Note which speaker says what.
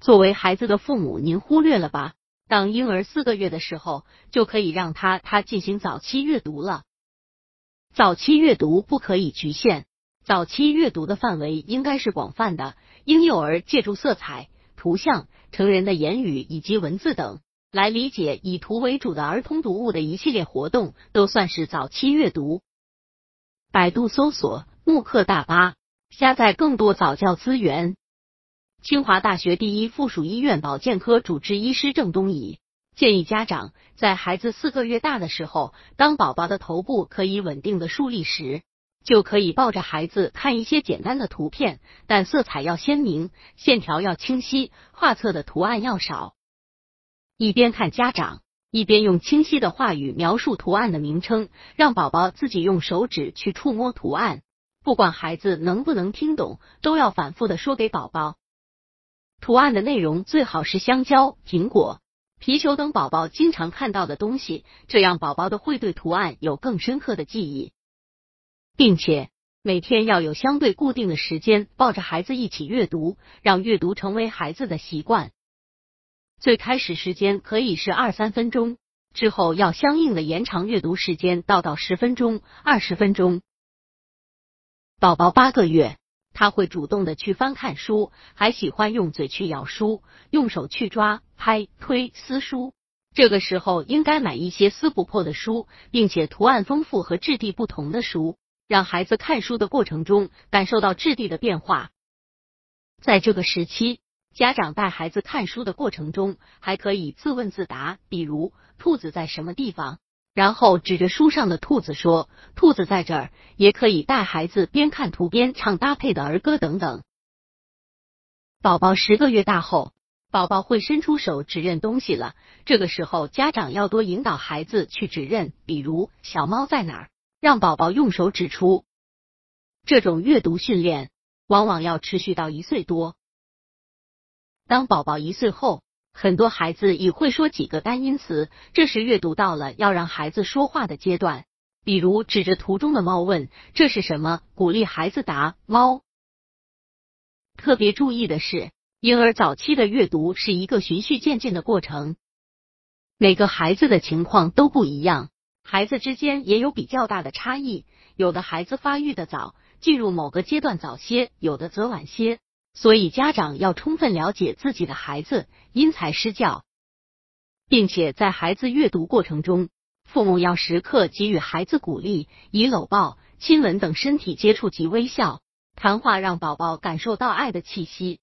Speaker 1: 作为孩子的父母，您忽略了吧？当婴儿四个月的时候，就可以让他他进行早期阅读了。早期阅读不可以局限，早期阅读的范围应该是广泛的。婴幼儿借助色彩、图像、成人的言语以及文字等来理解以图为主的儿童读物的一系列活动，都算是早期阅读。百度搜索慕课大巴，下载更多早教资源。清华大学第一附属医院保健科主治医师郑东乙建议家长，在孩子四个月大的时候，当宝宝的头部可以稳定的竖立时，就可以抱着孩子看一些简单的图片，但色彩要鲜明，线条要清晰，画册的图案要少。一边看家长。一边用清晰的话语描述图案的名称，让宝宝自己用手指去触摸图案。不管孩子能不能听懂，都要反复的说给宝宝。图案的内容最好是香蕉、苹果、皮球等宝宝经常看到的东西，这样宝宝的会对图案有更深刻的记忆，并且每天要有相对固定的时间抱着孩子一起阅读，让阅读成为孩子的习惯。最开始时间可以是二三分钟，之后要相应的延长阅读时间到到十分钟、二十分钟。宝宝八个月，他会主动的去翻看书，还喜欢用嘴去咬书，用手去抓、拍、推、撕书。这个时候应该买一些撕不破的书，并且图案丰富和质地不同的书，让孩子看书的过程中感受到质地的变化。在这个时期。家长带孩子看书的过程中，还可以自问自答，比如兔子在什么地方，然后指着书上的兔子说兔子在这儿。也可以带孩子边看图边唱搭配的儿歌等等。宝宝十个月大后，宝宝会伸出手指认东西了，这个时候家长要多引导孩子去指认，比如小猫在哪儿，让宝宝用手指出。这种阅读训练往往要持续到一岁多。当宝宝一岁后，很多孩子已会说几个单音词，这时阅读到了要让孩子说话的阶段。比如指着图中的猫问：“这是什么？”鼓励孩子答：“猫。”特别注意的是，婴儿早期的阅读是一个循序渐进的过程，每个孩子的情况都不一样，孩子之间也有比较大的差异。有的孩子发育的早，进入某个阶段早些，有的则晚些。所以，家长要充分了解自己的孩子，因材施教，并且在孩子阅读过程中，父母要时刻给予孩子鼓励，以搂抱、亲吻等身体接触及微笑、谈话，让宝宝感受到爱的气息。